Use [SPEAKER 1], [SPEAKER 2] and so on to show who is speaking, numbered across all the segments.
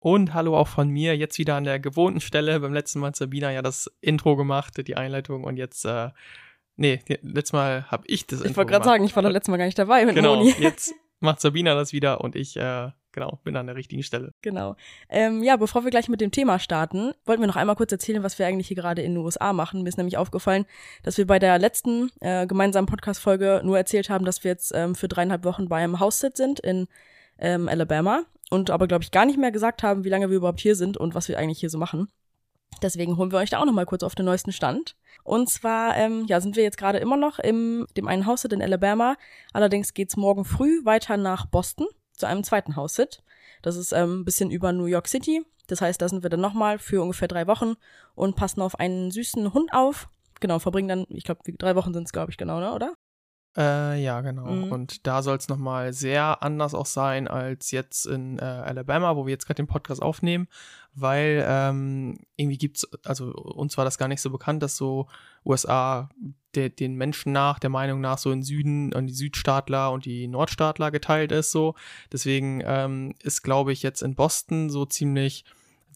[SPEAKER 1] Und hallo auch von mir, jetzt wieder an der gewohnten Stelle. Beim letzten Mal hat Sabina ja das Intro gemacht, die Einleitung und jetzt, äh, nee, letztes Mal habe ich das
[SPEAKER 2] Intro Ich wollte gerade sagen, ich war das letzte Mal gar nicht dabei mit
[SPEAKER 1] genau,
[SPEAKER 2] Moni.
[SPEAKER 1] jetzt macht Sabina das wieder und ich, äh, genau, bin an der richtigen Stelle.
[SPEAKER 2] Genau. Ähm, ja, bevor wir gleich mit dem Thema starten, wollten wir noch einmal kurz erzählen, was wir eigentlich hier gerade in den USA machen. Mir ist nämlich aufgefallen, dass wir bei der letzten äh, gemeinsamen Podcast-Folge nur erzählt haben, dass wir jetzt ähm, für dreieinhalb Wochen beim House-Sit sind in ähm, Alabama und aber, glaube ich, gar nicht mehr gesagt haben, wie lange wir überhaupt hier sind und was wir eigentlich hier so machen. Deswegen holen wir euch da auch nochmal kurz auf den neuesten Stand. Und zwar, ähm, ja, sind wir jetzt gerade immer noch im dem einen House-Sit in Alabama. Allerdings geht's morgen früh weiter nach Boston zu einem zweiten House-Sit. Das ist ähm, ein bisschen über New York City. Das heißt, da sind wir dann nochmal für ungefähr drei Wochen und passen auf einen süßen Hund auf. Genau, verbringen dann, ich glaube, drei Wochen sind es, glaube ich, genau, ne, oder?
[SPEAKER 1] Äh, ja, genau. Mhm. Und da soll es nochmal sehr anders auch sein als jetzt in äh, Alabama, wo wir jetzt gerade den Podcast aufnehmen, weil ähm, irgendwie gibt's, also uns war das gar nicht so bekannt, dass so USA de, den Menschen nach, der Meinung nach, so in Süden an die Südstaatler und die Nordstaatler geteilt ist so. Deswegen ähm, ist, glaube ich, jetzt in Boston so ziemlich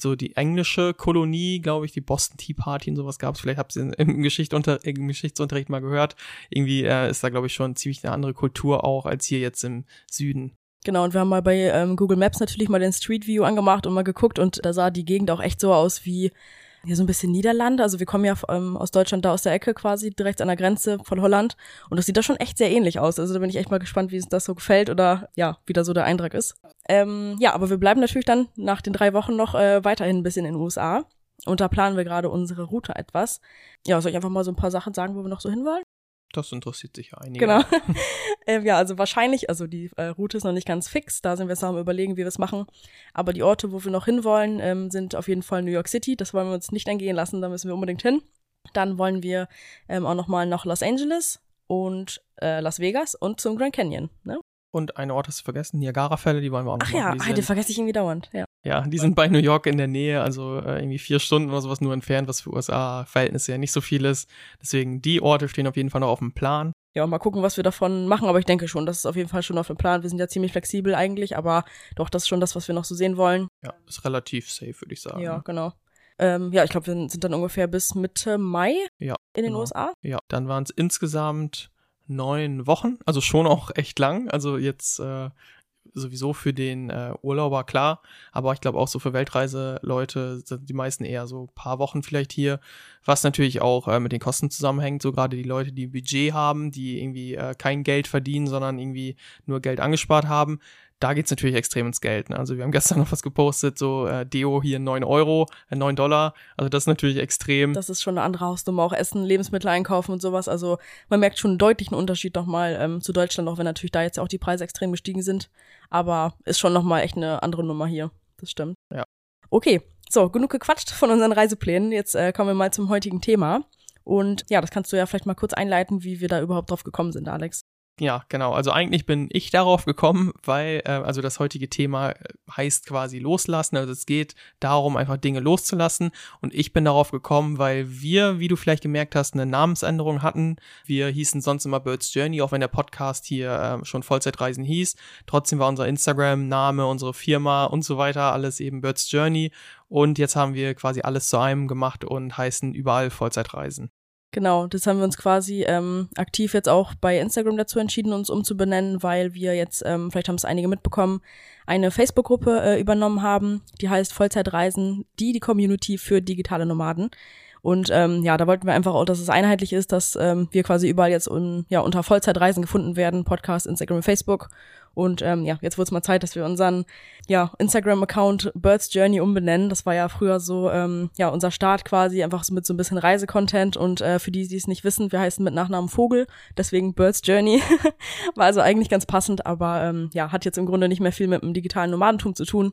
[SPEAKER 1] so die englische Kolonie, glaube ich, die Boston Tea Party und sowas gab es. Vielleicht habt ihr im, Geschichtsunter im Geschichtsunterricht mal gehört. Irgendwie äh, ist da, glaube ich, schon ziemlich eine andere Kultur auch als hier jetzt im Süden.
[SPEAKER 2] Genau, und wir haben mal bei ähm, Google Maps natürlich mal den Street View angemacht und mal geguckt und da sah die Gegend auch echt so aus wie ja so ein bisschen Niederlande. Also wir kommen ja ähm, aus Deutschland da aus der Ecke quasi, direkt an der Grenze von Holland. Und das sieht da schon echt sehr ähnlich aus. Also da bin ich echt mal gespannt, wie es das so gefällt oder ja, wie da so der Eindruck ist. Ähm, ja, aber wir bleiben natürlich dann nach den drei Wochen noch äh, weiterhin ein bisschen in den USA. Und da planen wir gerade unsere Route etwas. Ja, soll ich einfach mal so ein paar Sachen sagen, wo wir noch so hinwollen?
[SPEAKER 1] Das interessiert sicher einige.
[SPEAKER 2] Genau. ähm, ja, also wahrscheinlich, also die äh, Route ist noch nicht ganz fix, da sind wir jetzt noch am überlegen, wie wir es machen. Aber die Orte, wo wir noch hinwollen, ähm, sind auf jeden Fall New York City. Das wollen wir uns nicht entgehen lassen, da müssen wir unbedingt hin. Dann wollen wir ähm, auch nochmal nach Los Angeles und äh, Las Vegas und zum Grand Canyon. Ne?
[SPEAKER 1] Und eine Ort hast du vergessen, Niagara-Fälle, die wollen wir auch noch
[SPEAKER 2] Ach ja,
[SPEAKER 1] ah,
[SPEAKER 2] die vergesse ich irgendwie dauernd, ja.
[SPEAKER 1] Ja, die sind bei New York in der Nähe, also äh, irgendwie vier Stunden oder sowas nur entfernt, was für USA-Verhältnisse ja nicht so viel ist. Deswegen, die Orte stehen auf jeden Fall noch auf dem Plan.
[SPEAKER 2] Ja, mal gucken, was wir davon machen, aber ich denke schon, das ist auf jeden Fall schon auf dem Plan. Wir sind ja ziemlich flexibel eigentlich, aber doch, das ist schon das, was wir noch so sehen wollen.
[SPEAKER 1] Ja, ist relativ safe, würde ich sagen.
[SPEAKER 2] Ja, genau. Ähm, ja, ich glaube, wir sind dann ungefähr bis Mitte Mai
[SPEAKER 1] ja,
[SPEAKER 2] in den genau. USA.
[SPEAKER 1] Ja, dann waren es insgesamt neun Wochen, also schon auch echt lang. Also jetzt äh, sowieso für den äh, Urlauber klar, aber ich glaube auch so für Weltreiseleute sind die meisten eher so paar Wochen vielleicht hier, was natürlich auch äh, mit den Kosten zusammenhängt. So gerade die Leute, die Budget haben, die irgendwie äh, kein Geld verdienen, sondern irgendwie nur Geld angespart haben, da geht's natürlich extrem ins Geld. Ne? Also wir haben gestern noch was gepostet, so äh, Deo hier 9 Euro, äh, 9 Dollar. Also das ist natürlich extrem.
[SPEAKER 2] Das ist schon eine andere Hausnummer, auch Essen, Lebensmittel einkaufen und sowas. Also man merkt schon einen deutlichen Unterschied nochmal ähm, zu Deutschland, auch wenn natürlich da jetzt auch die Preise extrem gestiegen sind. Aber ist schon nochmal echt eine andere Nummer hier. Das stimmt.
[SPEAKER 1] Ja.
[SPEAKER 2] Okay, so, genug gequatscht von unseren Reiseplänen. Jetzt äh, kommen wir mal zum heutigen Thema. Und ja, das kannst du ja vielleicht mal kurz einleiten, wie wir da überhaupt drauf gekommen sind, Alex.
[SPEAKER 1] Ja, genau. Also eigentlich bin ich darauf gekommen, weil, äh, also das heutige Thema äh, heißt quasi loslassen. Also es geht darum, einfach Dinge loszulassen. Und ich bin darauf gekommen, weil wir, wie du vielleicht gemerkt hast, eine Namensänderung hatten. Wir hießen sonst immer Birds Journey, auch wenn der Podcast hier äh, schon Vollzeitreisen hieß. Trotzdem war unser Instagram-Name, unsere Firma und so weiter alles eben Birds Journey. Und jetzt haben wir quasi alles zu einem gemacht und heißen überall Vollzeitreisen.
[SPEAKER 2] Genau, das haben wir uns quasi ähm, aktiv jetzt auch bei Instagram dazu entschieden, uns umzubenennen, weil wir jetzt, ähm, vielleicht haben es einige mitbekommen, eine Facebook-Gruppe äh, übernommen haben, die heißt Vollzeitreisen, die die Community für digitale Nomaden. Und ähm, ja, da wollten wir einfach auch, dass es einheitlich ist, dass ähm, wir quasi überall jetzt un, ja, unter Vollzeitreisen gefunden werden, Podcast, Instagram, Facebook. Und ähm, ja, jetzt wurde es mal Zeit, dass wir unseren ja, Instagram-Account Birds Journey umbenennen. Das war ja früher so ähm, ja unser Start quasi, einfach so mit so ein bisschen Reisecontent. Und äh, für die, die es nicht wissen, wir heißen mit Nachnamen Vogel, deswegen Birds Journey. war also eigentlich ganz passend, aber ähm, ja, hat jetzt im Grunde nicht mehr viel mit dem digitalen Nomadentum zu tun.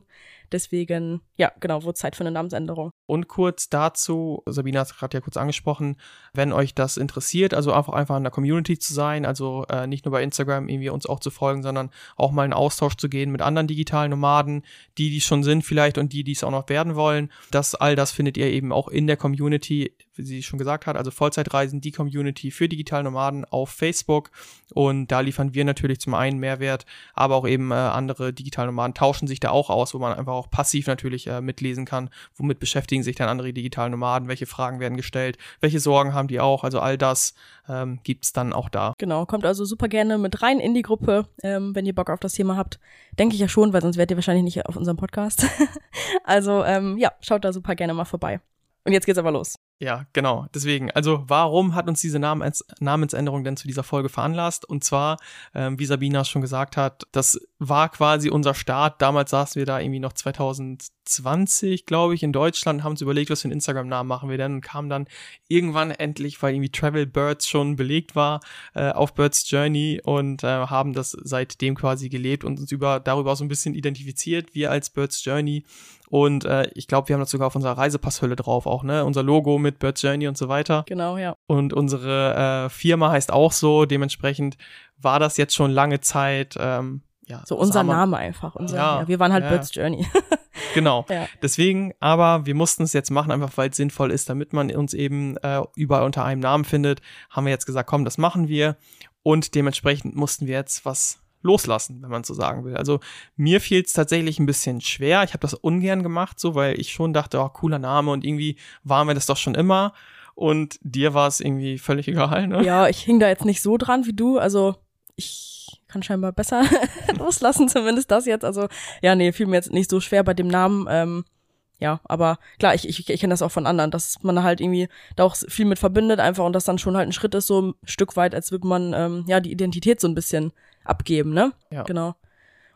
[SPEAKER 2] Deswegen, ja, genau, wurde Zeit für eine Namensänderung.
[SPEAKER 1] Und kurz dazu, Sabina hat es gerade ja kurz angesprochen, wenn euch das interessiert, also einfach einfach in der Community zu sein, also äh, nicht nur bei Instagram irgendwie uns auch zu folgen, sondern auch mal in Austausch zu gehen mit anderen digitalen Nomaden, die die schon sind vielleicht und die, die es auch noch werden wollen. Das all das findet ihr eben auch in der Community wie sie schon gesagt hat, also Vollzeitreisen, die Community für digitale Nomaden auf Facebook. Und da liefern wir natürlich zum einen Mehrwert, aber auch eben äh, andere digitale Nomaden tauschen sich da auch aus, wo man einfach auch passiv natürlich äh, mitlesen kann. Womit beschäftigen sich dann andere digitale Nomaden? Welche Fragen werden gestellt? Welche Sorgen haben die auch? Also all das ähm, gibt dann auch da.
[SPEAKER 2] Genau, kommt also super gerne mit rein in die Gruppe, ähm, wenn ihr Bock auf das Thema habt. Denke ich ja schon, weil sonst wärt ihr wahrscheinlich nicht auf unserem Podcast. also ähm, ja, schaut da super gerne mal vorbei. Und jetzt geht's aber los.
[SPEAKER 1] Ja, genau. Deswegen, also warum hat uns diese Namens Namensänderung denn zu dieser Folge veranlasst? Und zwar, ähm, wie Sabina schon gesagt hat, das war quasi unser Start. Damals saßen wir da irgendwie noch 2020, glaube ich, in Deutschland, haben uns überlegt, was für einen Instagram-Namen machen wir denn und kamen dann irgendwann endlich, weil irgendwie Travel Birds schon belegt war, äh, auf Birds Journey und äh, haben das seitdem quasi gelebt und uns über darüber so ein bisschen identifiziert, wir als Birds Journey und äh, ich glaube, wir haben das sogar auf unserer Reisepasshülle drauf auch, ne? Unser Logo mit Bird Journey und so weiter.
[SPEAKER 2] Genau, ja.
[SPEAKER 1] Und unsere äh, Firma heißt auch so. Dementsprechend war das jetzt schon lange Zeit. Ähm, ja,
[SPEAKER 2] so unser Name einfach. Unser, ja, ja, wir waren halt ja. Bird's Journey.
[SPEAKER 1] genau. Ja. Deswegen, aber wir mussten es jetzt machen, einfach weil es sinnvoll ist, damit man uns eben äh, überall unter einem Namen findet. Haben wir jetzt gesagt, komm, das machen wir. Und dementsprechend mussten wir jetzt was loslassen, wenn man so sagen will. Also mir fiel es tatsächlich ein bisschen schwer. Ich habe das ungern gemacht, so weil ich schon dachte, oh, cooler Name und irgendwie waren wir das doch schon immer. Und dir war es irgendwie völlig egal, ne?
[SPEAKER 2] Ja, ich hing da jetzt nicht so dran wie du. Also ich kann scheinbar besser loslassen, zumindest das jetzt. Also ja, nee, fiel mir jetzt nicht so schwer bei dem Namen. Ähm, ja, aber klar, ich, ich, ich kenne das auch von anderen, dass man halt irgendwie da auch viel mit verbindet einfach und das dann schon halt ein Schritt ist, so ein Stück weit, als würde man ähm, ja die Identität so ein bisschen abgeben, ne? Ja. Genau.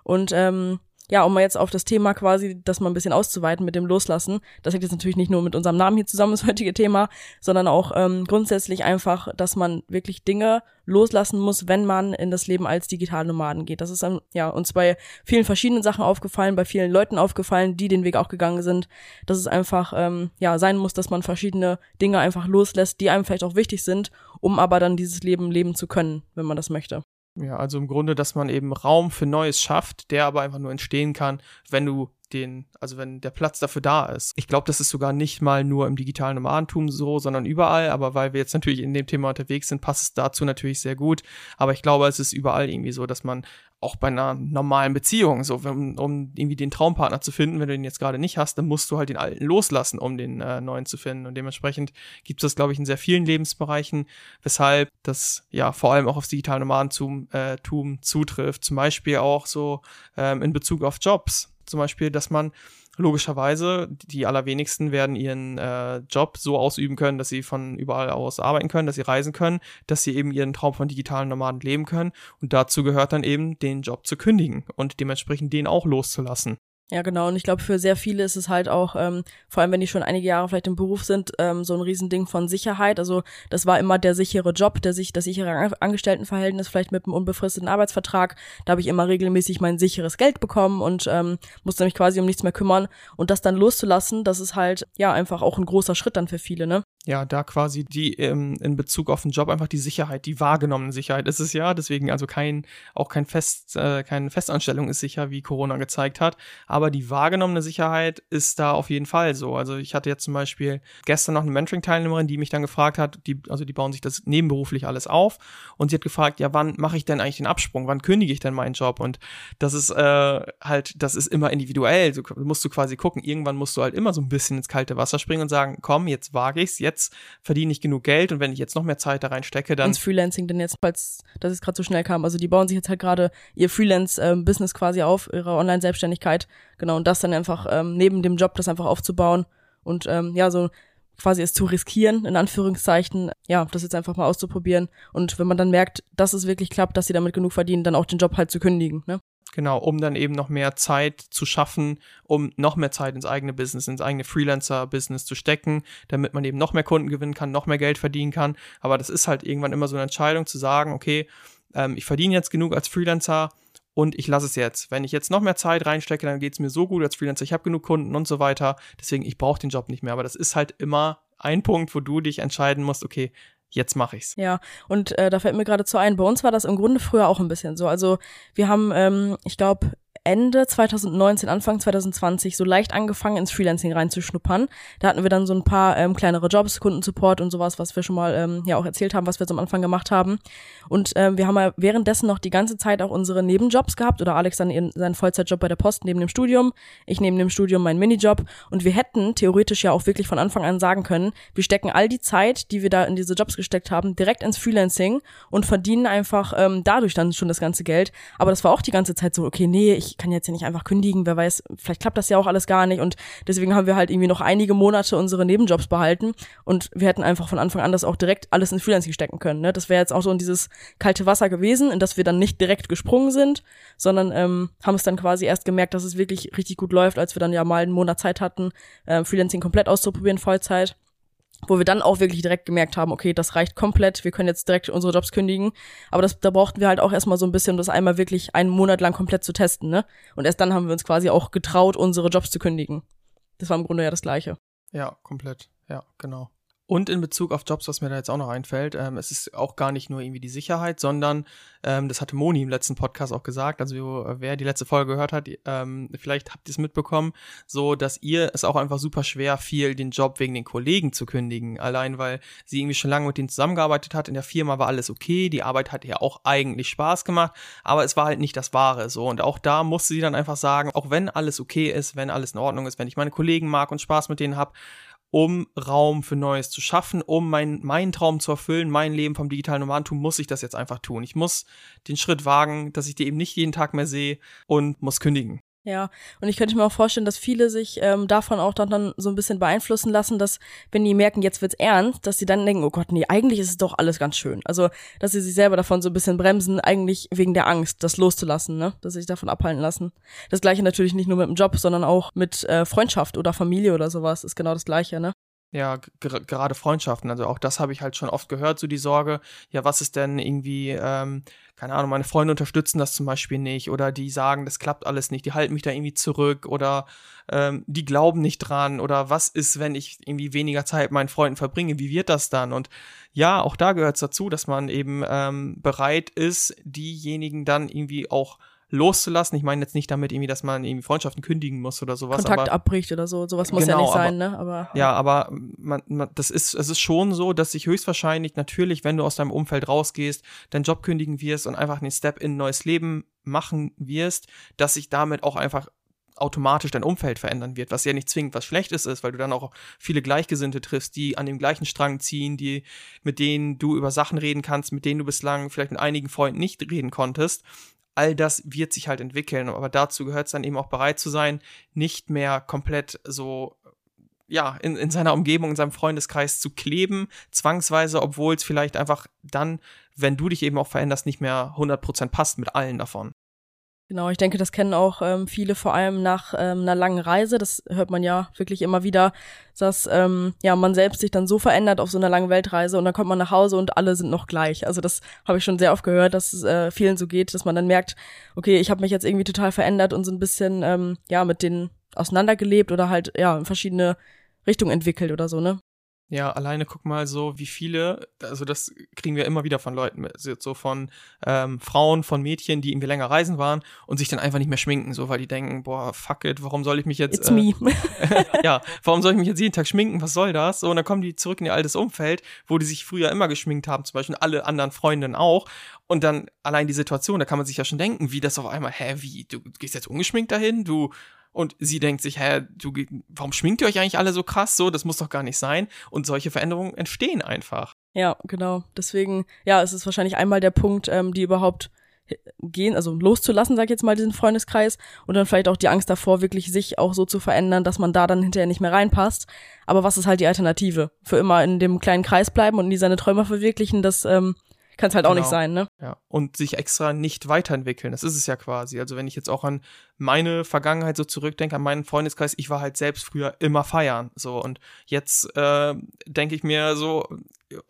[SPEAKER 2] Und ähm, ja, um mal jetzt auf das Thema quasi, das mal ein bisschen auszuweiten mit dem Loslassen, das hängt jetzt natürlich nicht nur mit unserem Namen hier zusammen, das heutige Thema, sondern auch ähm, grundsätzlich einfach, dass man wirklich Dinge loslassen muss, wenn man in das Leben als Digitalnomaden geht. Das ist dann, ja, uns bei vielen verschiedenen Sachen aufgefallen, bei vielen Leuten aufgefallen, die den Weg auch gegangen sind, dass es einfach, ähm, ja, sein muss, dass man verschiedene Dinge einfach loslässt, die einem vielleicht auch wichtig sind, um aber dann dieses Leben leben zu können, wenn man das möchte.
[SPEAKER 1] Ja, also im Grunde, dass man eben Raum für Neues schafft, der aber einfach nur entstehen kann, wenn du den, also wenn der Platz dafür da ist. Ich glaube, das ist sogar nicht mal nur im digitalen Nomadentum so, sondern überall. Aber weil wir jetzt natürlich in dem Thema unterwegs sind, passt es dazu natürlich sehr gut. Aber ich glaube, es ist überall irgendwie so, dass man auch bei einer normalen Beziehung, so um, um irgendwie den Traumpartner zu finden, wenn du den jetzt gerade nicht hast, dann musst du halt den alten loslassen, um den äh, neuen zu finden. Und dementsprechend gibt es das, glaube ich, in sehr vielen Lebensbereichen, weshalb das ja vor allem auch aufs digitale Nomadentum äh, zutrifft. Zum Beispiel auch so ähm, in Bezug auf Jobs zum Beispiel, dass man logischerweise, die allerwenigsten werden ihren äh, Job so ausüben können, dass sie von überall aus arbeiten können, dass sie reisen können, dass sie eben ihren Traum von digitalen Nomaden leben können. Und dazu gehört dann eben, den Job zu kündigen und dementsprechend den auch loszulassen.
[SPEAKER 2] Ja, genau. Und ich glaube, für sehr viele ist es halt auch, ähm, vor allem wenn die schon einige Jahre vielleicht im Beruf sind, ähm, so ein Riesending von Sicherheit. Also das war immer der sichere Job, der sich, das sichere Angestelltenverhältnis, vielleicht mit einem unbefristeten Arbeitsvertrag. Da habe ich immer regelmäßig mein sicheres Geld bekommen und ähm, musste mich quasi um nichts mehr kümmern. Und das dann loszulassen, das ist halt ja einfach auch ein großer Schritt dann für viele, ne?
[SPEAKER 1] Ja, da quasi die ähm, in Bezug auf den Job einfach die Sicherheit, die wahrgenommene Sicherheit ist es ja, deswegen also kein auch kein Fest äh, keine Festanstellung ist sicher, wie Corona gezeigt hat, aber die wahrgenommene Sicherheit ist da auf jeden Fall so. Also ich hatte jetzt zum Beispiel gestern noch eine Mentoring-Teilnehmerin, die mich dann gefragt hat, die also die bauen sich das nebenberuflich alles auf. Und sie hat gefragt, ja, wann mache ich denn eigentlich den Absprung, wann kündige ich denn meinen Job? Und das ist äh, halt, das ist immer individuell, du musst du quasi gucken, irgendwann musst du halt immer so ein bisschen ins kalte Wasser springen und sagen, komm, jetzt wage ich's, jetzt jetzt verdiene ich genug Geld und wenn ich jetzt noch mehr Zeit da reinstecke, dann.
[SPEAKER 2] Ins Freelancing, denn jetzt, falls das ist gerade so schnell kam. Also die bauen sich jetzt halt gerade ihr Freelance-Business ähm, quasi auf, ihre Online-Selbstständigkeit. Genau, und das dann einfach ähm, neben dem Job das einfach aufzubauen und ähm, ja, so quasi es zu riskieren, in Anführungszeichen, ja, das jetzt einfach mal auszuprobieren. Und wenn man dann merkt, dass es wirklich klappt, dass sie damit genug verdienen, dann auch den Job halt zu kündigen, ne?
[SPEAKER 1] Genau, um dann eben noch mehr Zeit zu schaffen, um noch mehr Zeit ins eigene Business, ins eigene Freelancer-Business zu stecken, damit man eben noch mehr Kunden gewinnen kann, noch mehr Geld verdienen kann. Aber das ist halt irgendwann immer so eine Entscheidung zu sagen, okay, ähm, ich verdiene jetzt genug als Freelancer und ich lasse es jetzt. Wenn ich jetzt noch mehr Zeit reinstecke, dann geht es mir so gut als Freelancer, ich habe genug Kunden und so weiter. Deswegen, ich brauche den Job nicht mehr. Aber das ist halt immer ein Punkt, wo du dich entscheiden musst, okay, jetzt mache ich's.
[SPEAKER 2] Ja, und äh, da fällt mir gerade zu ein, bei uns war das im Grunde früher auch ein bisschen so. Also wir haben, ähm, ich glaube, Ende 2019, Anfang 2020 so leicht angefangen, ins Freelancing reinzuschnuppern. Da hatten wir dann so ein paar ähm, kleinere Jobs, Kundensupport und sowas, was wir schon mal ähm, ja auch erzählt haben, was wir so am Anfang gemacht haben. Und ähm, wir haben ja währenddessen noch die ganze Zeit auch unsere Nebenjobs gehabt oder Alex dann ihren, seinen Vollzeitjob bei der Post neben dem Studium, ich neben dem Studium meinen Minijob. Und wir hätten theoretisch ja auch wirklich von Anfang an sagen können, wir stecken all die Zeit, die wir da in diese Jobs gesteckt haben, direkt ins Freelancing und verdienen einfach ähm, dadurch dann schon das ganze Geld. Aber das war auch die ganze Zeit so, okay, nee, ich kann jetzt ja nicht einfach kündigen, wer weiß, vielleicht klappt das ja auch alles gar nicht und deswegen haben wir halt irgendwie noch einige Monate unsere Nebenjobs behalten und wir hätten einfach von Anfang an das auch direkt alles ins Freelancing stecken können. Ne? Das wäre jetzt auch so in dieses kalte Wasser gewesen, in das wir dann nicht direkt gesprungen sind, sondern ähm, haben es dann quasi erst gemerkt, dass es wirklich richtig gut läuft, als wir dann ja mal einen Monat Zeit hatten, äh, Freelancing komplett auszuprobieren, Vollzeit wo wir dann auch wirklich direkt gemerkt haben, okay, das reicht komplett, wir können jetzt direkt unsere Jobs kündigen. Aber das, da brauchten wir halt auch erstmal so ein bisschen, das einmal wirklich einen Monat lang komplett zu testen, ne? Und erst dann haben wir uns quasi auch getraut, unsere Jobs zu kündigen. Das war im Grunde ja das Gleiche.
[SPEAKER 1] Ja, komplett. Ja, genau. Und in Bezug auf Jobs, was mir da jetzt auch noch einfällt, ähm, es ist auch gar nicht nur irgendwie die Sicherheit, sondern ähm, das hatte Moni im letzten Podcast auch gesagt. Also wer die letzte Folge gehört hat, ähm, vielleicht habt ihr es mitbekommen, so dass ihr es auch einfach super schwer fiel, den Job wegen den Kollegen zu kündigen. Allein weil sie irgendwie schon lange mit denen zusammengearbeitet hat. In der Firma war alles okay, die Arbeit hat ihr auch eigentlich Spaß gemacht, aber es war halt nicht das Wahre. So und auch da musste sie dann einfach sagen, auch wenn alles okay ist, wenn alles in Ordnung ist, wenn ich meine Kollegen mag und Spaß mit denen habe, um Raum für Neues zu schaffen, um mein, meinen Traum zu erfüllen, mein Leben vom digitalen Nomadentum, muss ich das jetzt einfach tun. Ich muss den Schritt wagen, dass ich die eben nicht jeden Tag mehr sehe und muss kündigen.
[SPEAKER 2] Ja, und ich könnte mir auch vorstellen, dass viele sich ähm, davon auch dann, dann so ein bisschen beeinflussen lassen, dass wenn die merken, jetzt wird's ernst, dass sie dann denken, oh Gott, nee, eigentlich ist es doch alles ganz schön. Also, dass sie sich selber davon so ein bisschen bremsen, eigentlich wegen der Angst, das loszulassen, ne? Dass sie sich davon abhalten lassen. Das gleiche natürlich nicht nur mit dem Job, sondern auch mit äh, Freundschaft oder Familie oder sowas, ist genau das gleiche, ne?
[SPEAKER 1] Ja, gerade Freundschaften. Also auch das habe ich halt schon oft gehört, so die Sorge, ja, was ist denn irgendwie, ähm, keine Ahnung, meine Freunde unterstützen das zum Beispiel nicht oder die sagen, das klappt alles nicht, die halten mich da irgendwie zurück oder ähm, die glauben nicht dran oder was ist, wenn ich irgendwie weniger Zeit meinen Freunden verbringe, wie wird das dann? Und ja, auch da gehört es dazu, dass man eben ähm, bereit ist, diejenigen dann irgendwie auch loszulassen. Ich meine jetzt nicht damit irgendwie, dass man irgendwie Freundschaften kündigen muss oder sowas.
[SPEAKER 2] Kontakt
[SPEAKER 1] aber,
[SPEAKER 2] abbricht oder so. Sowas muss genau, ja nicht sein, aber, ne? Aber,
[SPEAKER 1] ja, aber man, man, das ist, es ist schon so, dass sich höchstwahrscheinlich natürlich, wenn du aus deinem Umfeld rausgehst, deinen Job kündigen wirst und einfach einen Step in ein neues Leben machen wirst, dass sich damit auch einfach automatisch dein Umfeld verändern wird, was ja nicht zwingend was Schlechtes ist, weil du dann auch viele Gleichgesinnte triffst, die an dem gleichen Strang ziehen, die, mit denen du über Sachen reden kannst, mit denen du bislang vielleicht mit einigen Freunden nicht reden konntest all das wird sich halt entwickeln, aber dazu gehört es dann eben auch bereit zu sein, nicht mehr komplett so ja, in, in seiner Umgebung, in seinem Freundeskreis zu kleben, zwangsweise, obwohl es vielleicht einfach dann, wenn du dich eben auch veränderst, nicht mehr 100% passt mit allen davon.
[SPEAKER 2] Genau, ich denke, das kennen auch ähm, viele, vor allem nach ähm, einer langen Reise. Das hört man ja wirklich immer wieder, dass ähm, ja man selbst sich dann so verändert auf so einer langen Weltreise und dann kommt man nach Hause und alle sind noch gleich. Also das habe ich schon sehr oft gehört, dass es äh, vielen so geht, dass man dann merkt, okay, ich habe mich jetzt irgendwie total verändert und so ein bisschen ähm, ja mit denen auseinandergelebt oder halt ja in verschiedene Richtungen entwickelt oder so, ne?
[SPEAKER 1] Ja, alleine guck mal so, wie viele, also das kriegen wir immer wieder von Leuten mit, so von ähm, Frauen, von Mädchen, die irgendwie länger reisen waren und sich dann einfach nicht mehr schminken, so weil die denken, boah, fuck it, warum soll ich mich jetzt
[SPEAKER 2] It's äh, me.
[SPEAKER 1] ja, warum soll ich mich jetzt jeden Tag schminken, was soll das? So, und dann kommen die zurück in ihr altes Umfeld, wo die sich früher immer geschminkt haben, zum Beispiel alle anderen Freundinnen auch. Und dann allein die Situation, da kann man sich ja schon denken, wie das auf einmal, hä, wie, du gehst jetzt ungeschminkt dahin, du und sie denkt sich, hä, du, warum schminkt ihr euch eigentlich alle so krass? So, das muss doch gar nicht sein. Und solche Veränderungen entstehen einfach.
[SPEAKER 2] Ja, genau. Deswegen, ja, es ist wahrscheinlich einmal der Punkt, ähm, die überhaupt gehen, also loszulassen, sag ich jetzt mal, diesen Freundeskreis und dann vielleicht auch die Angst davor, wirklich sich auch so zu verändern, dass man da dann hinterher nicht mehr reinpasst. Aber was ist halt die Alternative? Für immer in dem kleinen Kreis bleiben und nie seine Träume verwirklichen, das ähm, kann es halt genau. auch nicht genau. sein, ne?
[SPEAKER 1] Ja, und sich extra nicht weiterentwickeln, das ist es ja quasi. Also wenn ich jetzt auch an meine Vergangenheit so zurückdenke, an meinen Freundeskreis, ich war halt selbst früher immer feiern, so und jetzt äh, denke ich mir so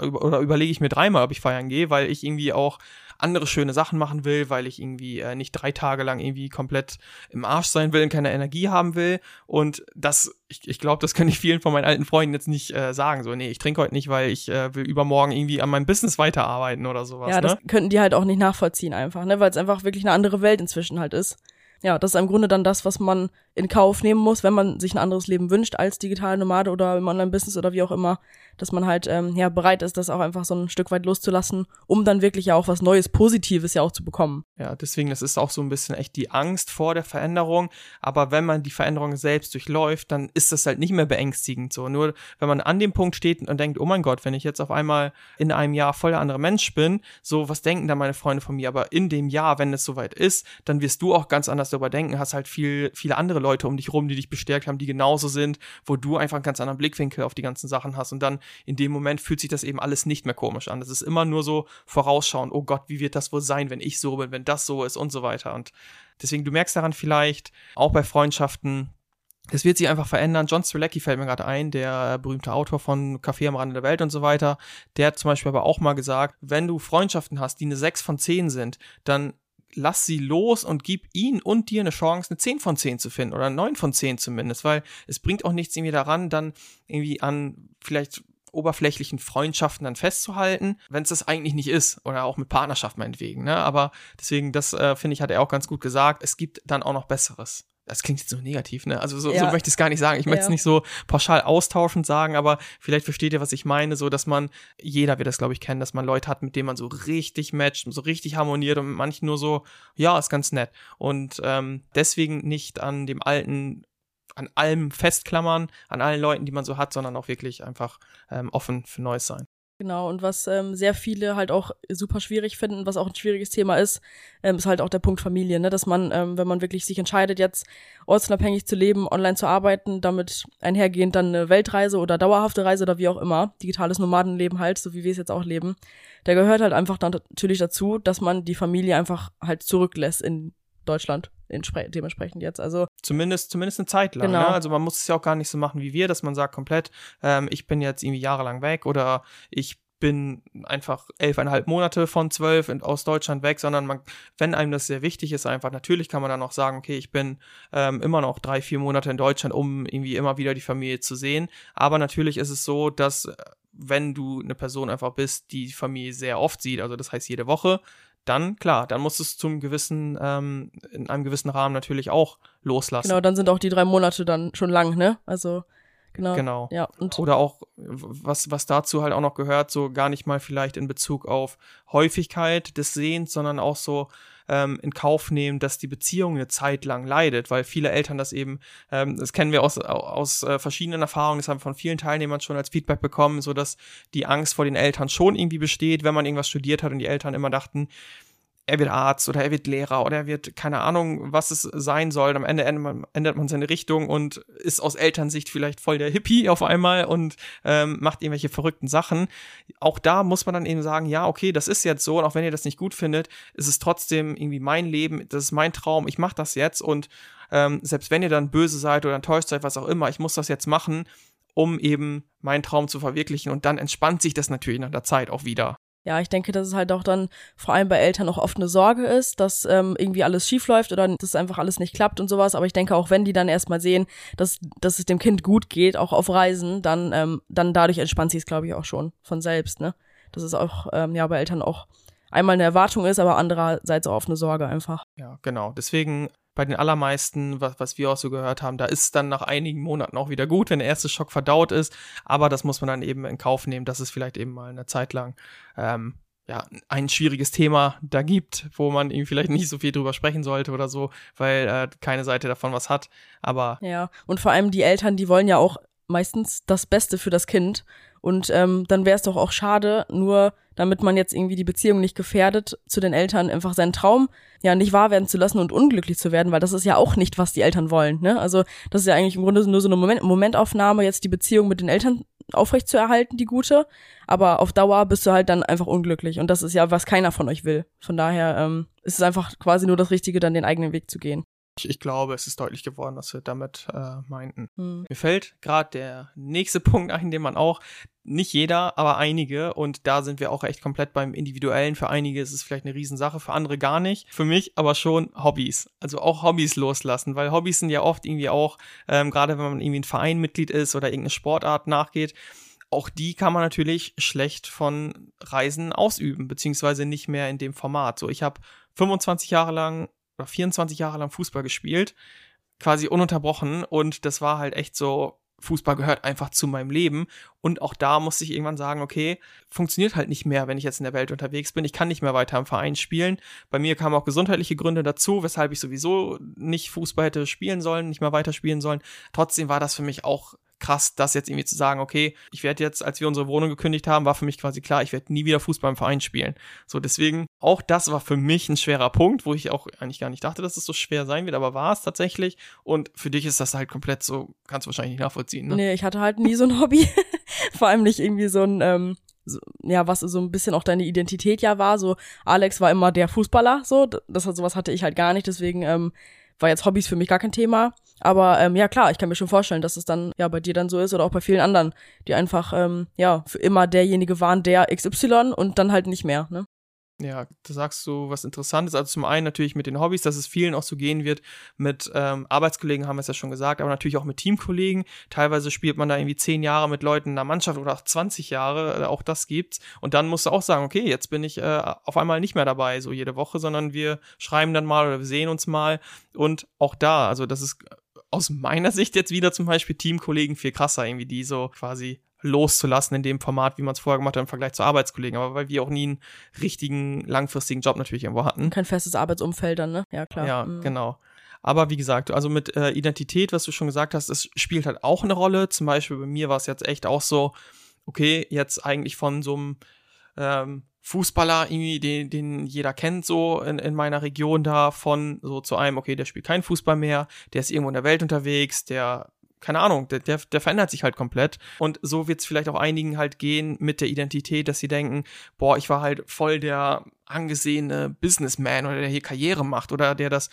[SPEAKER 1] oder überlege ich mir dreimal, ob ich feiern gehe, weil ich irgendwie auch andere schöne Sachen machen will, weil ich irgendwie äh, nicht drei Tage lang irgendwie komplett im Arsch sein will und keine Energie haben will. Und das, ich, ich glaube, das kann ich vielen von meinen alten Freunden jetzt nicht äh, sagen. So, nee, ich trinke heute nicht, weil ich äh, will übermorgen irgendwie an meinem Business weiterarbeiten oder sowas.
[SPEAKER 2] Ja, das
[SPEAKER 1] ne?
[SPEAKER 2] könnten die halt auch nicht nachvollziehen einfach, ne? Weil es einfach wirklich eine andere Welt inzwischen halt ist ja, das ist im Grunde dann das, was man in Kauf nehmen muss, wenn man sich ein anderes Leben wünscht als digitale Nomade oder im Online-Business oder wie auch immer, dass man halt ähm, ja bereit ist, das auch einfach so ein Stück weit loszulassen, um dann wirklich ja auch was Neues, Positives ja auch zu bekommen.
[SPEAKER 1] Ja, deswegen, das ist auch so ein bisschen echt die Angst vor der Veränderung, aber wenn man die Veränderung selbst durchläuft, dann ist das halt nicht mehr beängstigend so. Nur wenn man an dem Punkt steht und denkt, oh mein Gott, wenn ich jetzt auf einmal in einem Jahr voll der andere Mensch bin, so was denken da meine Freunde von mir, aber in dem Jahr, wenn es soweit ist, dann wirst du auch ganz anders darüber denken, hast halt viel, viele andere Leute um dich rum, die dich bestärkt haben, die genauso sind, wo du einfach einen ganz anderen Blickwinkel auf die ganzen Sachen hast. Und dann in dem Moment fühlt sich das eben alles nicht mehr komisch an. Das ist immer nur so vorausschauend, oh Gott, wie wird das wohl sein, wenn ich so bin, wenn das so ist und so weiter. Und deswegen, du merkst daran vielleicht, auch bei Freundschaften, es wird sich einfach verändern. John Strelacki fällt mir gerade ein, der berühmte Autor von Café am Rande der Welt und so weiter. Der hat zum Beispiel aber auch mal gesagt, wenn du Freundschaften hast, die eine 6 von 10 sind, dann lass sie los und gib ihnen und dir eine Chance, eine 10 von 10 zu finden oder eine 9 von 10 zumindest, weil es bringt auch nichts irgendwie daran, dann irgendwie an vielleicht oberflächlichen Freundschaften dann festzuhalten, wenn es das eigentlich nicht ist oder auch mit Partnerschaft meinetwegen, ne? Aber deswegen, das äh, finde ich, hat er auch ganz gut gesagt. Es gibt dann auch noch Besseres das klingt jetzt so negativ, ne? Also so, ja. so möchte ich es gar nicht sagen. Ich möchte es nicht so pauschal austauschend sagen, aber vielleicht versteht ihr, was ich meine, so dass man, jeder wird das, glaube ich, kennen, dass man Leute hat, mit denen man so richtig matcht, so richtig harmoniert und mit manchen nur so, ja, ist ganz nett. Und ähm, deswegen nicht an dem alten an allem festklammern, an allen Leuten, die man so hat, sondern auch wirklich einfach ähm, offen für Neues sein.
[SPEAKER 2] Genau, und was ähm, sehr viele halt auch super schwierig finden, was auch ein schwieriges Thema ist, ähm, ist halt auch der Punkt Familie, ne? dass man, ähm, wenn man wirklich sich entscheidet, jetzt ortsunabhängig zu leben, online zu arbeiten, damit einhergehend dann eine Weltreise oder dauerhafte Reise oder wie auch immer, digitales Nomadenleben halt, so wie wir es jetzt auch leben, da gehört halt einfach dann natürlich dazu, dass man die Familie einfach halt zurücklässt in Deutschland dementsprechend jetzt. Also
[SPEAKER 1] zumindest zumindest eine Zeit lang. Ne? Genau. Ne? Also man muss es ja auch gar nicht so machen wie wir, dass man sagt komplett, ähm, ich bin jetzt irgendwie jahrelang weg oder ich bin einfach elfeinhalb Monate von zwölf aus Deutschland weg, sondern man, wenn einem das sehr wichtig ist, einfach natürlich kann man dann auch sagen, okay, ich bin ähm, immer noch drei, vier Monate in Deutschland, um irgendwie immer wieder die Familie zu sehen. Aber natürlich ist es so, dass äh, wenn du eine Person einfach bist, die die Familie sehr oft sieht, also das heißt jede Woche, dann klar, dann muss es zum gewissen, ähm, in einem gewissen Rahmen natürlich auch loslassen.
[SPEAKER 2] Genau, dann sind auch die drei Monate dann schon lang, ne? Also genau.
[SPEAKER 1] Genau.
[SPEAKER 2] Ja,
[SPEAKER 1] und Oder auch, was, was dazu halt auch noch gehört, so gar nicht mal vielleicht in Bezug auf Häufigkeit des Sehens, sondern auch so, ähm, in Kauf nehmen, dass die Beziehung eine Zeit lang leidet, weil viele Eltern das eben, ähm, das kennen wir aus, aus äh, verschiedenen Erfahrungen, das haben wir von vielen Teilnehmern schon als Feedback bekommen, so dass die Angst vor den Eltern schon irgendwie besteht, wenn man irgendwas studiert hat und die Eltern immer dachten, er wird Arzt oder er wird Lehrer oder er wird keine Ahnung, was es sein soll. Am Ende ändert man seine Richtung und ist aus Elternsicht vielleicht voll der Hippie auf einmal und ähm, macht irgendwelche verrückten Sachen. Auch da muss man dann eben sagen, ja, okay, das ist jetzt so und auch wenn ihr das nicht gut findet, ist es trotzdem irgendwie mein Leben, das ist mein Traum, ich mache das jetzt und ähm, selbst wenn ihr dann böse seid oder enttäuscht seid, was auch immer, ich muss das jetzt machen, um eben meinen Traum zu verwirklichen und dann entspannt sich das natürlich nach der Zeit auch wieder
[SPEAKER 2] ja, ich denke, dass es halt auch dann vor allem bei Eltern auch oft eine Sorge ist, dass ähm, irgendwie alles schief läuft oder dass einfach alles nicht klappt und sowas. Aber ich denke, auch wenn die dann erstmal sehen, dass, dass es dem Kind gut geht, auch auf Reisen, dann, ähm, dann dadurch entspannt sie es, glaube ich, auch schon von selbst, ne? Dass es auch ähm, ja bei Eltern auch einmal eine Erwartung ist, aber andererseits auch auf eine Sorge einfach.
[SPEAKER 1] Ja, genau. Deswegen bei den allermeisten, was, was wir auch so gehört haben, da ist es dann nach einigen Monaten auch wieder gut, wenn der erste Schock verdaut ist. Aber das muss man dann eben in Kauf nehmen, dass es vielleicht eben mal eine Zeit lang ähm, ja, ein schwieriges Thema da gibt, wo man irgendwie vielleicht nicht so viel drüber sprechen sollte oder so, weil äh, keine Seite davon was hat. Aber
[SPEAKER 2] ja, und vor allem die Eltern, die wollen ja auch meistens das Beste für das Kind. Und ähm, dann wäre es doch auch schade, nur damit man jetzt irgendwie die Beziehung nicht gefährdet zu den Eltern, einfach seinen Traum ja nicht wahr werden zu lassen und unglücklich zu werden, weil das ist ja auch nicht, was die Eltern wollen. Ne? Also das ist ja eigentlich im Grunde nur so eine Moment Momentaufnahme, jetzt die Beziehung mit den Eltern aufrecht zu erhalten, die gute. Aber auf Dauer bist du halt dann einfach unglücklich. Und das ist ja, was keiner von euch will. Von daher ähm, ist es einfach quasi nur das Richtige, dann den eigenen Weg zu gehen.
[SPEAKER 1] Ich, ich glaube, es ist deutlich geworden, was wir damit äh, meinten. Hm. Mir fällt gerade der nächste Punkt ein, den man auch, nicht jeder, aber einige, und da sind wir auch echt komplett beim Individuellen. Für einige ist es vielleicht eine Riesensache, für andere gar nicht. Für mich aber schon Hobbys. Also auch Hobbys loslassen, weil Hobbys sind ja oft irgendwie auch, ähm, gerade wenn man irgendwie ein Vereinmitglied ist oder irgendeine Sportart nachgeht, auch die kann man natürlich schlecht von Reisen ausüben, beziehungsweise nicht mehr in dem Format. So, ich habe 25 Jahre lang 24 Jahre lang Fußball gespielt, quasi ununterbrochen und das war halt echt so, Fußball gehört einfach zu meinem Leben und auch da musste ich irgendwann sagen, okay, funktioniert halt nicht mehr, wenn ich jetzt in der Welt unterwegs bin. Ich kann nicht mehr weiter im Verein spielen. Bei mir kamen auch gesundheitliche Gründe dazu, weshalb ich sowieso nicht Fußball hätte spielen sollen, nicht mehr weiter spielen sollen. Trotzdem war das für mich auch krass, das jetzt irgendwie zu sagen, okay, ich werde jetzt, als wir unsere Wohnung gekündigt haben, war für mich quasi klar, ich werde nie wieder Fußball im Verein spielen. So, deswegen, auch das war für mich ein schwerer Punkt, wo ich auch eigentlich gar nicht dachte, dass es so schwer sein wird, aber war es tatsächlich. Und für dich ist das halt komplett so, kannst du wahrscheinlich nicht nachvollziehen. Ne?
[SPEAKER 2] Nee, ich hatte halt nie so ein Hobby. Vor allem nicht irgendwie so ein, ähm, so, ja, was so ein bisschen auch deine Identität ja war. So, Alex war immer der Fußballer, so, das hat sowas hatte ich halt gar nicht, deswegen ähm, war jetzt Hobbys für mich gar kein Thema. Aber ähm, ja klar, ich kann mir schon vorstellen, dass es dann ja bei dir dann so ist oder auch bei vielen anderen, die einfach ähm, ja für immer derjenige waren, der XY und dann halt nicht mehr. Ne?
[SPEAKER 1] Ja, da sagst du was Interessantes. Also zum einen natürlich mit den Hobbys, dass es vielen auch so gehen wird. Mit ähm, Arbeitskollegen haben wir es ja schon gesagt, aber natürlich auch mit Teamkollegen. Teilweise spielt man da irgendwie zehn Jahre mit Leuten in der Mannschaft oder auch 20 Jahre, äh, auch das gibt's. Und dann musst du auch sagen, okay, jetzt bin ich äh, auf einmal nicht mehr dabei, so jede Woche, sondern wir schreiben dann mal oder wir sehen uns mal. Und auch da, also das ist aus meiner Sicht jetzt wieder zum Beispiel Teamkollegen viel krasser, irgendwie die so quasi loszulassen in dem Format, wie man es vorher gemacht hat im Vergleich zu Arbeitskollegen. Aber weil wir auch nie einen richtigen, langfristigen Job natürlich irgendwo hatten.
[SPEAKER 2] Kein festes Arbeitsumfeld dann, ne? Ja, klar.
[SPEAKER 1] Ja, mhm. genau. Aber wie gesagt, also mit äh, Identität, was du schon gesagt hast, es spielt halt auch eine Rolle. Zum Beispiel bei mir war es jetzt echt auch so, okay, jetzt eigentlich von so einem ähm, Fußballer, irgendwie, den, den jeder kennt, so in, in meiner Region da, von so zu einem, okay, der spielt keinen Fußball mehr, der ist irgendwo in der Welt unterwegs, der keine Ahnung, der, der, der verändert sich halt komplett. Und so wird es vielleicht auch einigen halt gehen mit der Identität, dass sie denken, boah, ich war halt voll der angesehene Businessman oder der hier Karriere macht oder der das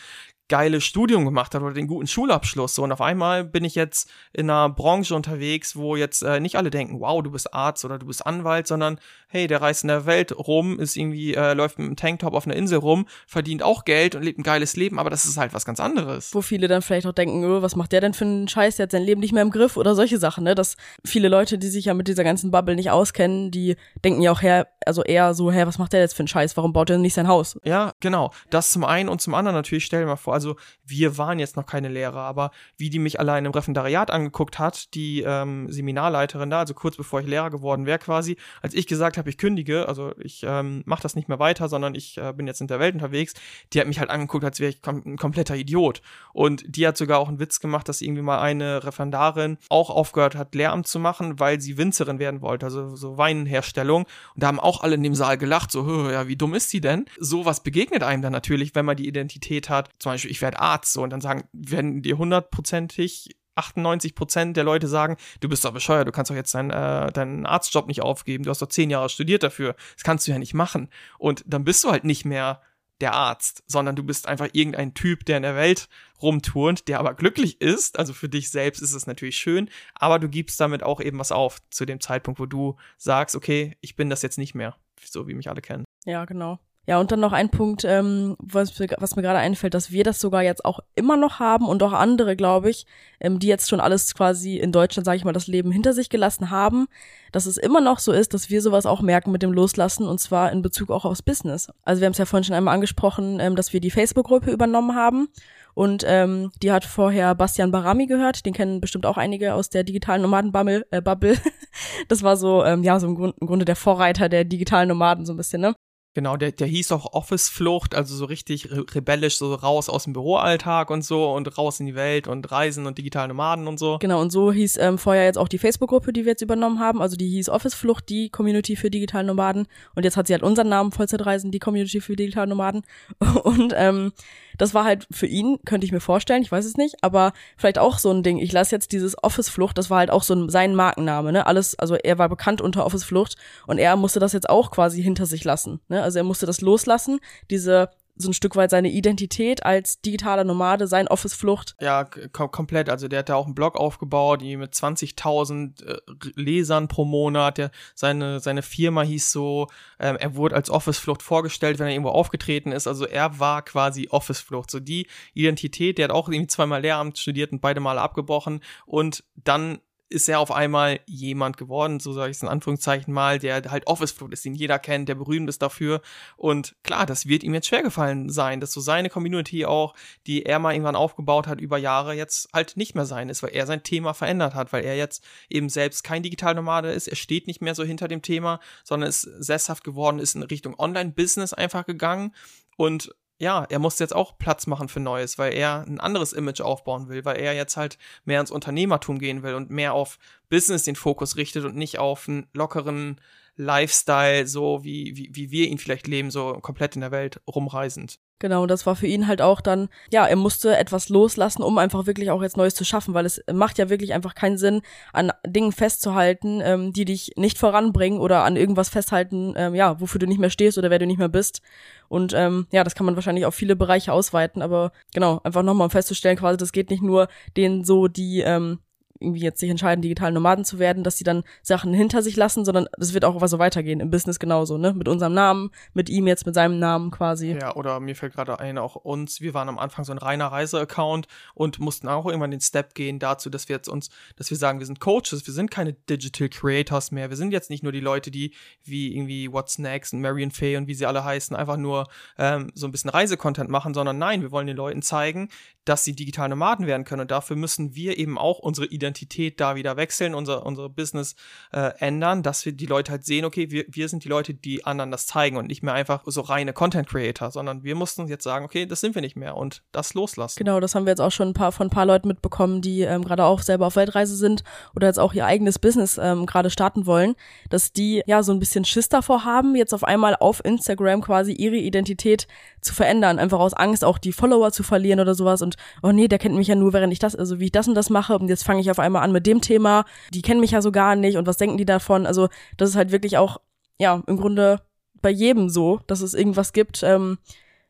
[SPEAKER 1] geile Studium gemacht hat oder den guten Schulabschluss. So, und auf einmal bin ich jetzt in einer Branche unterwegs, wo jetzt äh, nicht alle denken, wow, du bist Arzt oder du bist Anwalt, sondern hey, der reist in der Welt rum, ist irgendwie, äh, läuft mit einem Tanktop auf einer Insel rum, verdient auch Geld und lebt ein geiles Leben, aber das ist halt was ganz anderes.
[SPEAKER 2] Wo viele dann vielleicht auch denken, oh, was macht der denn für einen Scheiß, der hat sein Leben nicht mehr im Griff oder solche Sachen, ne? Dass viele Leute, die sich ja mit dieser ganzen Bubble nicht auskennen, die denken ja auch her, also eher so, hä, was macht der jetzt für einen Scheiß, warum baut er nicht sein Haus?
[SPEAKER 1] Ja, genau. Das zum einen und zum anderen natürlich, stell dir mal vor, also wir waren jetzt noch keine Lehrer, aber wie die mich allein im Referendariat angeguckt hat, die ähm, Seminarleiterin da, also kurz bevor ich Lehrer geworden wäre quasi, als ich gesagt habe, ich kündige, also ich ähm, mache das nicht mehr weiter, sondern ich äh, bin jetzt in der Welt unterwegs, die hat mich halt angeguckt, als wäre ich kom ein kompletter Idiot. Und die hat sogar auch einen Witz gemacht, dass irgendwie mal eine Referendarin auch aufgehört hat, Lehramt zu machen, weil sie Winzerin werden wollte, also so Weinherstellung. Und da haben auch alle in dem Saal gelacht, so, ja, wie dumm ist sie denn? Sowas begegnet einem dann natürlich, wenn man die Identität hat. Zum Beispiel, ich werde Arzt, so, und dann sagen, werden dir hundertprozentig 98 Prozent der Leute sagen, du bist doch bescheuert, du kannst doch jetzt deinen, äh, deinen Arztjob nicht aufgeben, du hast doch zehn Jahre studiert dafür, das kannst du ja nicht machen. Und dann bist du halt nicht mehr der Arzt, sondern du bist einfach irgendein Typ, der in der Welt rumturnt, der aber glücklich ist. Also für dich selbst ist es natürlich schön, aber du gibst damit auch eben was auf zu dem Zeitpunkt, wo du sagst, okay, ich bin das jetzt nicht mehr, so wie mich alle kennen.
[SPEAKER 2] Ja, genau. Ja, und dann noch ein Punkt, ähm, was, was mir gerade einfällt, dass wir das sogar jetzt auch immer noch haben und auch andere, glaube ich, ähm, die jetzt schon alles quasi in Deutschland, sage ich mal, das Leben hinter sich gelassen haben, dass es immer noch so ist, dass wir sowas auch merken mit dem Loslassen und zwar in Bezug auch aufs Business. Also wir haben es ja vorhin schon einmal angesprochen, ähm, dass wir die Facebook-Gruppe übernommen haben und ähm, die hat vorher Bastian Barami gehört, den kennen bestimmt auch einige aus der digitalen Nomaden-Bubble. Äh, Bubble. das war so, ähm, ja, so im, Grund, im Grunde der Vorreiter der digitalen Nomaden so ein bisschen, ne?
[SPEAKER 1] Genau, der, der hieß auch Office-Flucht, also so richtig re rebellisch, so raus aus dem Büroalltag und so und raus in die Welt und Reisen und digitale Nomaden und so.
[SPEAKER 2] Genau, und so hieß ähm, vorher jetzt auch die Facebook-Gruppe, die wir jetzt übernommen haben. Also die hieß Office-Flucht, die Community für digitale Nomaden. Und jetzt hat sie halt unseren Namen, Vollzeitreisen, die Community für digitale Nomaden. Und ähm, das war halt für ihn, könnte ich mir vorstellen, ich weiß es nicht, aber vielleicht auch so ein Ding. Ich lasse jetzt dieses Office-Flucht, das war halt auch so ein, sein Markenname, ne? Alles, also er war bekannt unter Office-Flucht und er musste das jetzt auch quasi hinter sich lassen. Ne? Also er musste das loslassen, diese so ein Stück weit seine Identität als digitaler Nomade, sein Office-Flucht.
[SPEAKER 1] Ja, kom komplett. Also der hat ja auch einen Blog aufgebaut, die mit 20.000 äh, Lesern pro Monat. Der, seine, seine Firma hieß so, ähm, er wurde als Office-Flucht vorgestellt, wenn er irgendwo aufgetreten ist. Also er war quasi Office-Flucht. So die Identität, der hat auch irgendwie zweimal Lehramt studiert und beide Male abgebrochen und dann ist er auf einmal jemand geworden, so sage ich es in Anführungszeichen mal, der halt Office Flucht ist, den jeder kennt, der berühmt ist dafür. Und klar, das wird ihm jetzt schwer gefallen sein, dass so seine Community auch, die er mal irgendwann aufgebaut hat über Jahre, jetzt halt nicht mehr sein ist, weil er sein Thema verändert hat, weil er jetzt eben selbst kein Digitalnomade ist, er steht nicht mehr so hinter dem Thema, sondern ist sesshaft geworden, ist in Richtung Online-Business einfach gegangen und ja, er muss jetzt auch Platz machen für Neues, weil er ein anderes Image aufbauen will, weil er jetzt halt mehr ins Unternehmertum gehen will und mehr auf Business den Fokus richtet und nicht auf einen lockeren Lifestyle, so wie, wie, wie wir ihn vielleicht leben, so komplett in der Welt rumreisend.
[SPEAKER 2] Genau, das war für ihn halt auch dann, ja, er musste etwas loslassen, um einfach wirklich auch jetzt Neues zu schaffen, weil es macht ja wirklich einfach keinen Sinn, an Dingen festzuhalten, ähm, die dich nicht voranbringen oder an irgendwas festhalten, ähm, ja, wofür du nicht mehr stehst oder wer du nicht mehr bist. Und ähm, ja, das kann man wahrscheinlich auf viele Bereiche ausweiten, aber genau, einfach nochmal um festzustellen, quasi, das geht nicht nur denen so, die ähm, irgendwie jetzt sich entscheiden, digital Nomaden zu werden, dass sie dann Sachen hinter sich lassen, sondern es wird auch so weitergehen, im Business genauso, ne? Mit unserem Namen, mit ihm jetzt, mit seinem Namen quasi.
[SPEAKER 1] Ja, oder mir fällt gerade ein, auch uns, wir waren am Anfang so ein reiner Reise-Account und mussten auch irgendwann den Step gehen dazu, dass wir jetzt uns, dass wir sagen, wir sind Coaches, wir sind keine Digital Creators mehr, wir sind jetzt nicht nur die Leute, die wie irgendwie What's Next und Marion Faye und wie sie alle heißen, einfach nur ähm, so ein bisschen Reisecontent machen, sondern nein, wir wollen den Leuten zeigen, dass sie digital Nomaden werden können und dafür müssen wir eben auch unsere Identität Identität da wieder wechseln, unser, unsere Business äh, ändern, dass wir die Leute halt sehen, okay, wir, wir sind die Leute, die anderen das zeigen und nicht mehr einfach so reine Content Creator, sondern wir mussten jetzt sagen, okay, das sind wir nicht mehr und das loslassen.
[SPEAKER 2] Genau, das haben wir jetzt auch schon ein paar von ein paar Leuten mitbekommen, die ähm, gerade auch selber auf Weltreise sind oder jetzt auch ihr eigenes Business ähm, gerade starten wollen, dass die ja so ein bisschen Schiss davor haben, jetzt auf einmal auf Instagram quasi ihre Identität zu verändern, einfach aus Angst auch die Follower zu verlieren oder sowas und oh nee, der kennt mich ja nur, während ich das, also wie ich das und das mache und jetzt fange ich auf einmal an mit dem Thema, die kennen mich ja so gar nicht und was denken die davon? Also das ist halt wirklich auch, ja, im Grunde bei jedem so, dass es irgendwas gibt, ähm,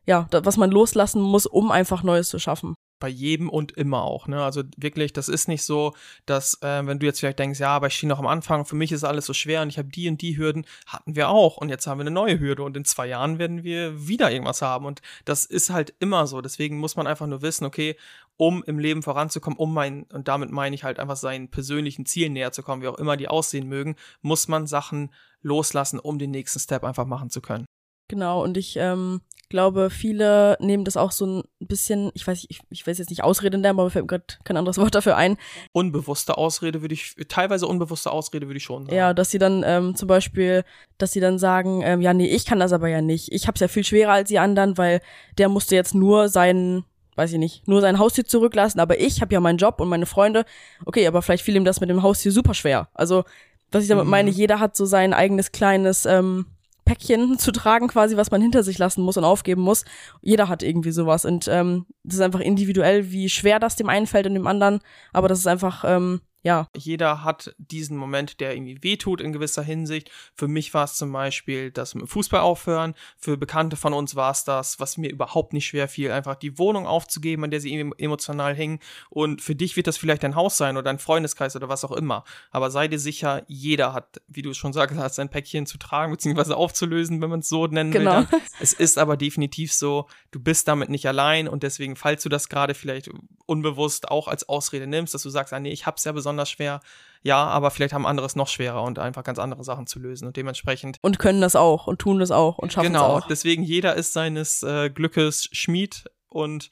[SPEAKER 2] ja, was man loslassen muss, um einfach Neues zu schaffen
[SPEAKER 1] bei jedem und immer auch. Ne? Also wirklich, das ist nicht so, dass äh, wenn du jetzt vielleicht denkst, ja, aber ich stehe noch am Anfang, für mich ist alles so schwer und ich habe die und die Hürden, hatten wir auch und jetzt haben wir eine neue Hürde und in zwei Jahren werden wir wieder irgendwas haben und das ist halt immer so. Deswegen muss man einfach nur wissen, okay, um im Leben voranzukommen, um mein, und damit meine ich halt einfach seinen persönlichen Zielen näher zu kommen, wie auch immer die aussehen mögen, muss man Sachen loslassen, um den nächsten Step einfach machen zu können.
[SPEAKER 2] Genau, und ich ähm, glaube, viele nehmen das auch so ein bisschen, ich weiß, ich, ich weiß jetzt nicht Ausrede nennen, aber mir fällt gerade kein anderes Wort dafür ein.
[SPEAKER 1] Unbewusste Ausrede würde ich, teilweise unbewusste Ausrede würde ich schon sagen.
[SPEAKER 2] Ja, dass sie dann ähm, zum Beispiel, dass sie dann sagen, ähm, ja, nee, ich kann das aber ja nicht. Ich hab's ja viel schwerer als die anderen, weil der musste jetzt nur seinen weiß ich nicht, nur sein Haustier zurücklassen, aber ich habe ja meinen Job und meine Freunde. Okay, aber vielleicht fiel ihm das mit dem Haustier super schwer. Also, was ich damit mhm. meine, jeder hat so sein eigenes kleines ähm, Päckchen zu tragen, quasi, was man hinter sich lassen muss und aufgeben muss. Jeder hat irgendwie sowas. Und ähm, das ist einfach individuell, wie schwer das dem einen fällt und dem anderen. Aber das ist einfach, ähm, ja.
[SPEAKER 1] Jeder hat diesen Moment, der irgendwie wehtut in gewisser Hinsicht. Für mich war es zum Beispiel das mit dem Fußball aufhören. Für Bekannte von uns war es das, was mir überhaupt nicht schwer fiel, einfach die Wohnung aufzugeben, an der sie emotional hingen. Und für dich wird das vielleicht dein Haus sein oder dein Freundeskreis oder was auch immer. Aber sei dir sicher, jeder hat, wie du schon sagst, hat sein Päckchen zu tragen bzw. aufzulösen, wenn man es so nennen genau. will. Dann. Es ist aber definitiv so, du bist damit nicht allein und deswegen, falls du das gerade vielleicht unbewusst auch als Ausrede nimmst, dass du sagst, ah nee, ich hab's ja besonders besonders schwer. Ja, aber vielleicht haben andere es noch schwerer und einfach ganz andere Sachen zu lösen und dementsprechend.
[SPEAKER 2] Und können das auch und tun das auch und schaffen
[SPEAKER 1] genau,
[SPEAKER 2] es auch.
[SPEAKER 1] Genau, deswegen jeder ist seines äh, Glückes Schmied und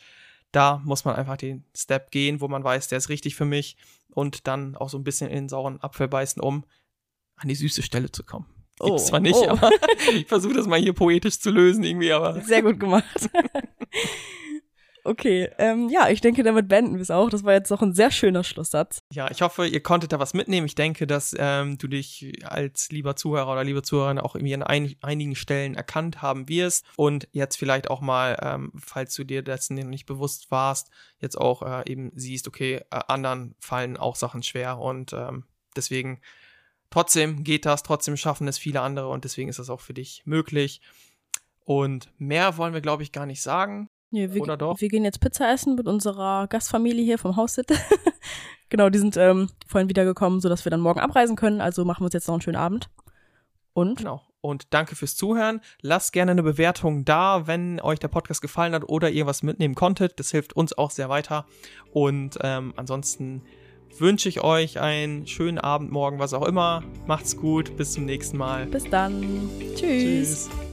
[SPEAKER 1] da muss man einfach den Step gehen, wo man weiß, der ist richtig für mich und dann auch so ein bisschen in den sauren Apfel beißen, um an die süße Stelle zu kommen Oh, Gibt's zwar nicht, oh. aber ich versuche das mal hier poetisch zu lösen irgendwie, aber.
[SPEAKER 2] Sehr gut gemacht. Okay, ähm, ja, ich denke, damit beenden wir es auch. Das war jetzt noch ein sehr schöner Schlusssatz.
[SPEAKER 1] Ja, ich hoffe, ihr konntet da was mitnehmen. Ich denke, dass ähm, du dich als lieber Zuhörer oder liebe Zuhörerin auch irgendwie an ein, einigen Stellen erkannt haben wirst und jetzt vielleicht auch mal, ähm, falls du dir dessen nicht bewusst warst, jetzt auch äh, eben siehst, okay, äh, anderen fallen auch Sachen schwer und ähm, deswegen trotzdem geht das, trotzdem schaffen es viele andere und deswegen ist das auch für dich möglich. Und mehr wollen wir, glaube ich, gar nicht sagen.
[SPEAKER 2] Nee, wir,
[SPEAKER 1] Oder doch?
[SPEAKER 2] Wir gehen jetzt Pizza essen mit unserer Gastfamilie hier vom Haus genau, die sind ähm, vorhin wiedergekommen, sodass wir dann morgen abreisen können. Also machen wir uns jetzt noch einen schönen Abend. Und?
[SPEAKER 1] Genau. Und danke fürs Zuhören. Lasst gerne eine Bewertung da, wenn euch der Podcast gefallen hat oder ihr was mitnehmen konntet. Das hilft uns auch sehr weiter. Und ähm, ansonsten wünsche ich euch einen schönen Abend, morgen, was auch immer. Macht's gut. Bis zum nächsten Mal.
[SPEAKER 2] Bis dann. Tschüss. Tschüss.